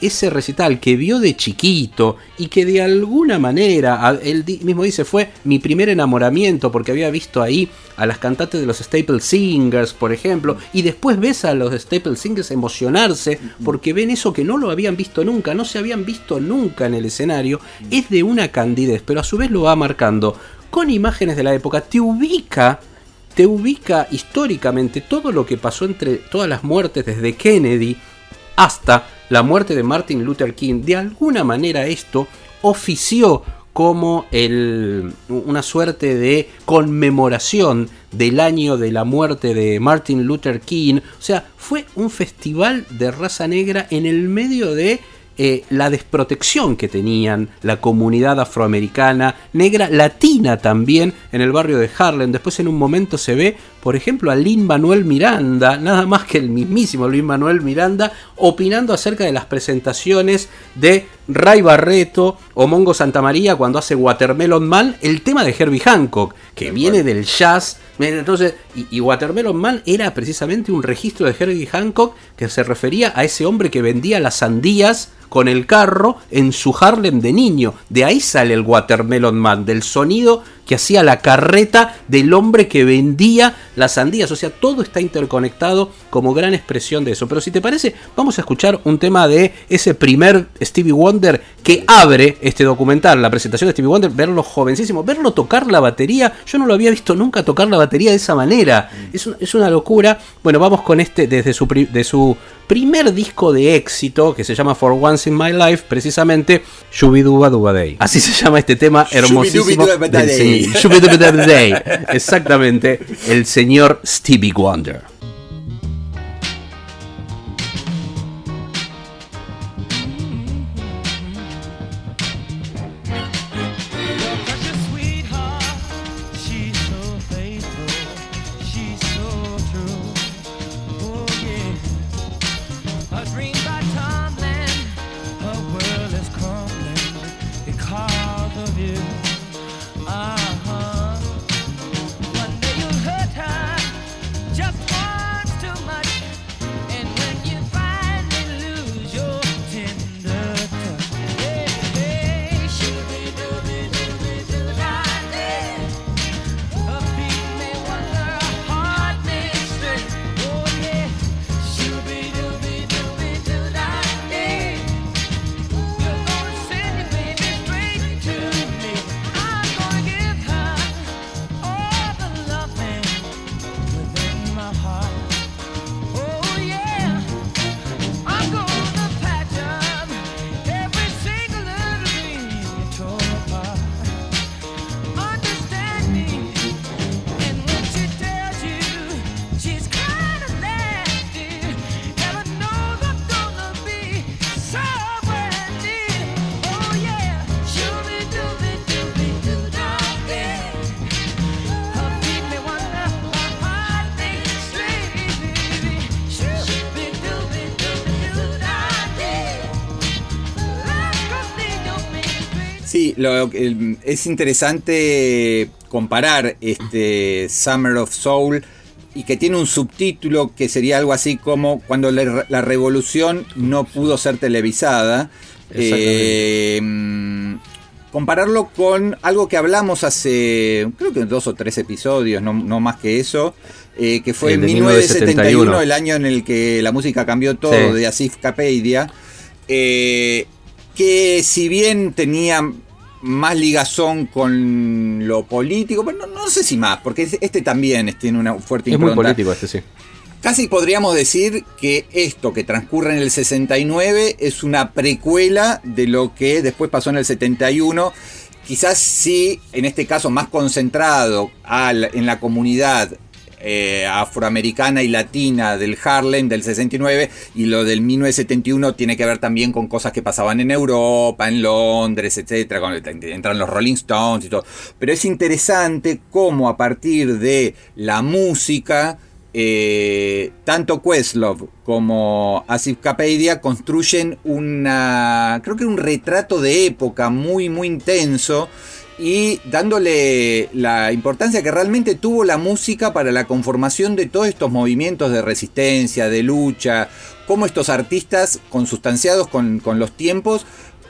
ese recital que vio de chiquito y que de alguna manera, él mismo dice, fue mi primer enamoramiento porque había visto ahí a las cantantes de los Staple Singers, por ejemplo, y después ves a los Staple Singers emocionarse porque ven eso que no lo habían visto nunca, no se habían visto nunca en el escenario, es de una candidez, pero a su vez lo va marcando. Con imágenes de la época, te ubica te ubica históricamente todo lo que pasó entre todas las muertes desde Kennedy hasta la muerte de Martin Luther King, de alguna manera esto ofició como el, una suerte de conmemoración del año de la muerte de Martin Luther King. O sea, fue un festival de raza negra en el medio de eh, la desprotección que tenían la comunidad afroamericana, negra, latina también, en el barrio de Harlem. Después en un momento se ve, por ejemplo, a Lin Manuel Miranda, nada más que el mismísimo Lin Manuel Miranda, opinando acerca de las presentaciones de Ray Barreto o Mongo Santamaría cuando hace Watermelon Man, el tema de Herbie Hancock, que viene del jazz. Entonces, y, y, Watermelon Man era precisamente un registro de Herbie Hancock que se refería a ese hombre que vendía las sandías con el carro en su Harlem de niño. De ahí sale el Watermelon Man, del sonido que hacía la carreta del hombre que vendía las sandías. O sea, todo está interconectado como gran expresión de eso. Pero si te parece, vamos a escuchar un tema de ese primer Stevie Wonder que abre este documental, la presentación de Stevie Wonder, verlo jovencísimo, verlo tocar la batería. Yo no lo había visto nunca tocar la batería de esa manera. Es, una locura. Bueno, vamos con este desde su, de su primer disco de éxito que se llama For Once in My Life, precisamente Shubiduba Duba Day. Así se llama este tema hermosísimo del Exactamente, el señor Stevie Wonder. Lo, es interesante comparar este Summer of Soul y que tiene un subtítulo que sería algo así como cuando la, revolución no pudo ser televisada. Eh, compararlo con algo que hablamos hace, creo que dos o tres episodios, no, más que eso, eh, que fue en 1971, el año en el que la música cambió todo, de Asif Capedia, eh, que si bien tenía más ligazón con lo político, pero no, sé si más, porque este también tiene una fuerte impronta. Es muy político este, sí. Casi podríamos decir que esto que transcurre en el 69 es una precuela de lo que después pasó en el 71. Quizás sí, en este caso más concentrado en la comunidad eh, afroamericana y latina del Harlem del 69 y lo del 1971 tiene que ver también con cosas que pasaban en Europa, en Londres, etcétera, entran los Rolling Stones y todo. Pero es interesante cómo a partir de la música eh, tanto Questlove como Asif Kapadia construyen una, creo que un retrato de época muy, muy intenso y dándole la importancia que realmente tuvo la música para la conformación de todos estos movimientos de resistencia, de lucha, cómo estos artistas consustanciados con, con los tiempos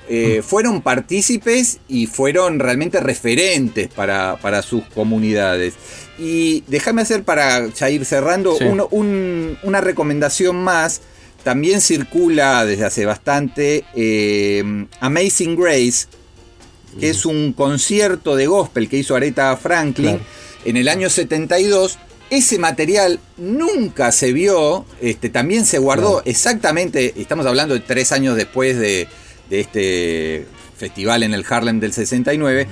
eh, mm. fueron partícipes y fueron realmente referentes para, para sus comunidades. Y déjame hacer para ya ir cerrando una recomendación más. También circula desde hace bastante eh, Amazing Grace, que es un concierto de gospel que hizo Aretha Franklin en el año 72. Ese material nunca se vio, este, también se guardó exactamente, estamos hablando de tres años después de, de este festival en el Harlem del 69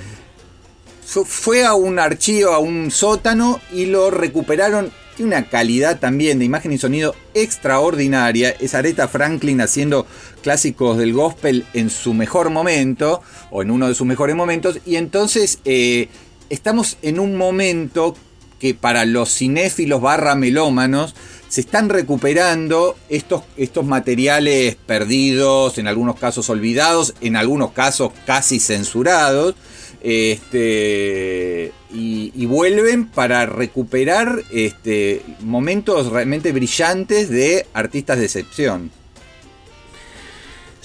fue a un archivo, a un sótano y lo recuperaron. Tiene una calidad también de imagen y sonido extraordinaria. Es Aretha Franklin haciendo clásicos del gospel en su mejor momento, o en uno de sus mejores momentos. Y entonces eh, estamos en un momento que para los cinéfilos barra melómanos se están recuperando estos, estos materiales perdidos, en algunos casos olvidados, en algunos casos casi censurados. Este, y, vuelven para recuperar este, momentos realmente brillantes de artistas de excepción.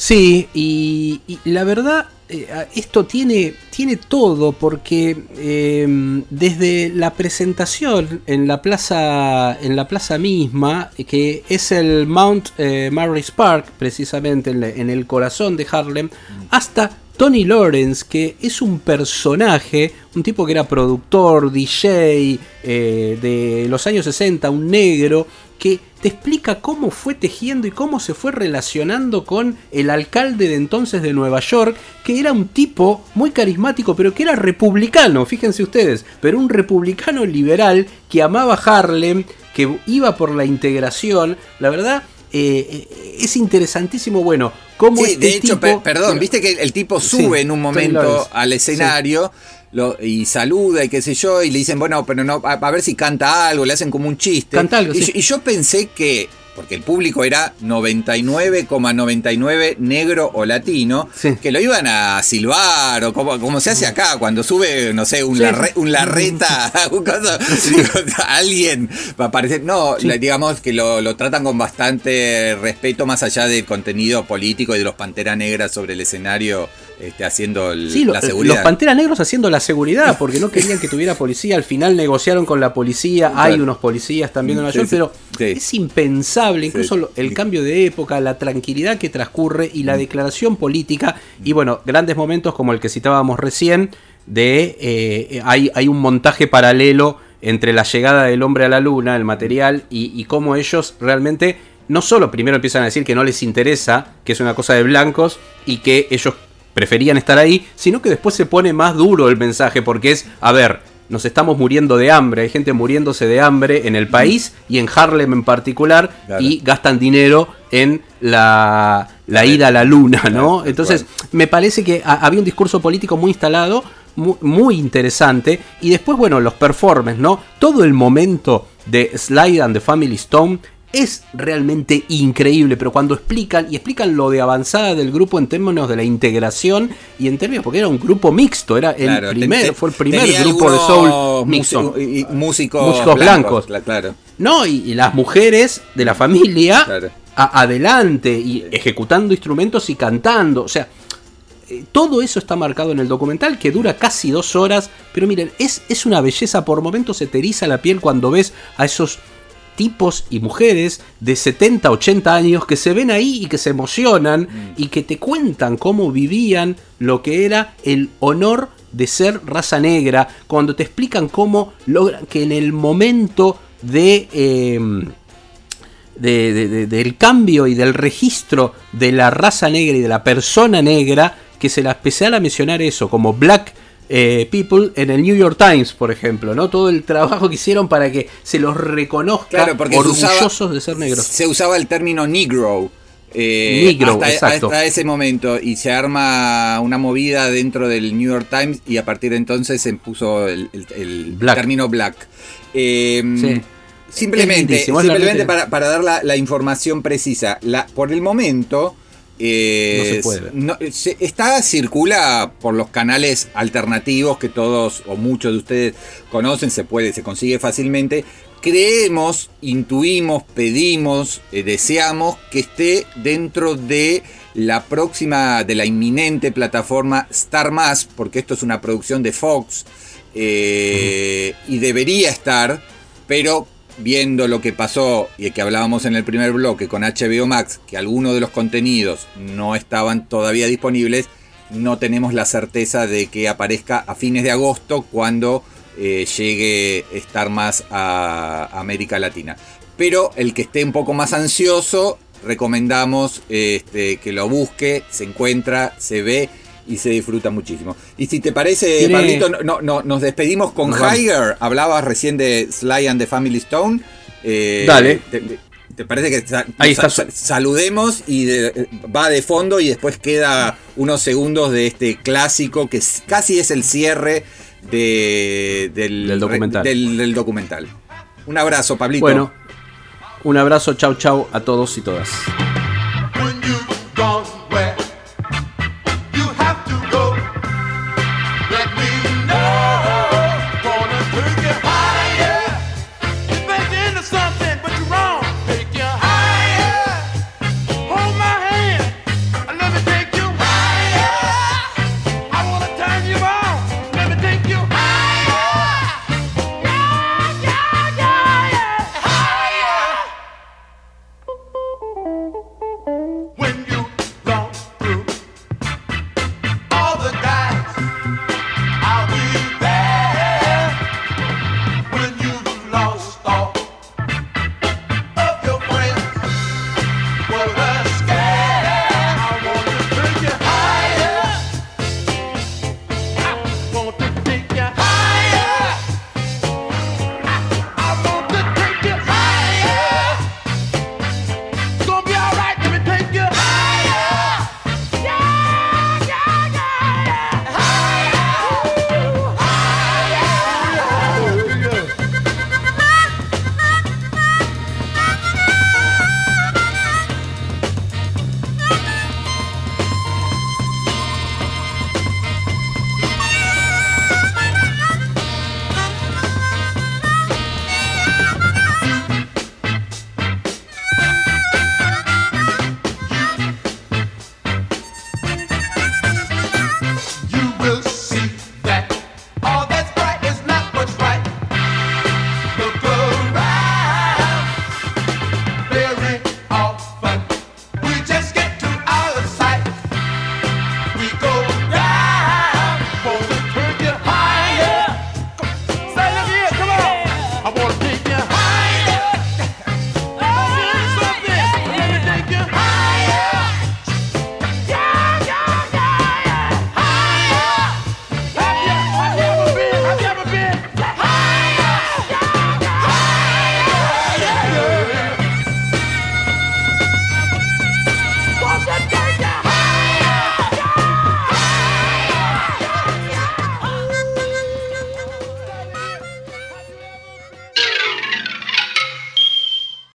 Sí, y, la verdad, eh, esto tiene, tiene todo, porque em, desde la presentación en la plaza, en la plaza misma, que es el Mount eh, Mary's Park, precisamente en, el corazón de Harlem, hasta Tony Lawrence, que es un personaje, un tipo que era productor, DJ eh, de los años 60, un negro, que te explica cómo fue tejiendo y cómo se fue relacionando con el alcalde de entonces de Nueva York, que era un tipo muy carismático, pero que era republicano, fíjense ustedes, pero un republicano liberal que amaba Harlem, que iba por la integración, la verdad eh, es interesantísimo, bueno, cómo sí, de este hecho, perdón, viste que el tipo sube en un momento al escenario y saluda y qué sé yo, y le dicen, bueno, pero no, a, ver si canta algo, le hacen como un chiste. Canta algo, y yo pensé que porque el público era 99,99 negro o latino, que lo iban a silbar o como, como se hace acá, cuando sube, no sé, un, un larreta, alguien va a aparecer. No, digamos que lo, tratan con bastante respeto más allá del contenido político y de los Pantera Negras sobre el escenario este, haciendo la seguridad. Los Panteras Negros haciendo la seguridad, porque no querían que tuviera policía. Al final negociaron con la policía. Hay unos policías también en Nueva York, pero es impensable, incluso el cambio de época, la tranquilidad que transcurre y la mm. declaración política. Y bueno, grandes momentos como el que citábamos recién, de eh, hay, hay un montaje paralelo entre la llegada del hombre a la luna, el material, y, y cómo ellos realmente no solo primero empiezan a decir que no les interesa, que es una cosa de blancos, y que ellos preferían estar ahí, sino que después se pone más duro el mensaje porque es, a ver, nos estamos muriendo de hambre, hay gente muriéndose de hambre en el país y en Harlem en particular y gastan dinero en la, la ida a la luna, ¿no? Entonces, me parece que había un discurso político muy instalado, muy, muy, interesante y después, bueno, los performances, ¿no? Todo el momento de Slide and the Family Stone es realmente increíble, pero cuando explican, y explican lo de avanzada del grupo en términos de la integración y en términos, porque era un grupo mixto, era el primer, fue el primer grupo de soul mixto. músicos, blancos, claro. No, y, las mujeres de la familia adelante y ejecutando instrumentos y cantando, o sea, eh, todo eso está marcado en el documental que dura casi dos horas. Pero miren, es, es una belleza. Por momentos se te eriza la piel cuando ves a esos tipos y mujeres de 70, 80 años que se ven ahí y que se emocionan mm. y que te cuentan cómo vivían lo que era el honor de ser raza negra, cuando te explican cómo logran que en el momento de, em, del cambio y del registro de la raza negra y de la persona negra, que se la especial a mencionar eso, como Black eh, People en el New York Times, por ejemplo, ¿no? Todo el trabajo que hicieron para que se los reconozca orgullosos de ser negros. Se usaba el término negro eh, hasta, ese momento y se arma una movida dentro del New York Times y a partir de entonces se puso el, término black. Em, simplemente, simplemente para, dar la, información precisa, la, por el momento... Eh, no se puede. está, circula por los canales alternativos que todos o muchos de ustedes conocen, se puede, se consigue fácilmente, creemos, intuimos, pedimos, eh, deseamos que esté dentro de la próxima, de la inminente plataforma Star Más, porque esto es una producción de Fox eh, y debería estar, pero viendo lo que pasó y que hablábamos en el primer bloque con HBO Max, que algunos de los contenidos no estaban todavía disponibles, no tenemos la certeza de que aparezca a fines de agosto cuando eh, llegue estar más a América Latina. Pero el que esté un poco más ansioso, recomendamos este, que lo busque, se encuentra, se ve y se disfruta muchísimo. Y si te parece, Pablito, no, no, nos despedimos con Higher. Hablabas recién de Sly and the Family Stone. Eh, Dale. Te, parece que saludemos y va de fondo y después queda unos segundos de este clásico que casi es el cierre del, documental. Un abrazo, Pablito. Bueno, un abrazo, chau chau a todos y todas.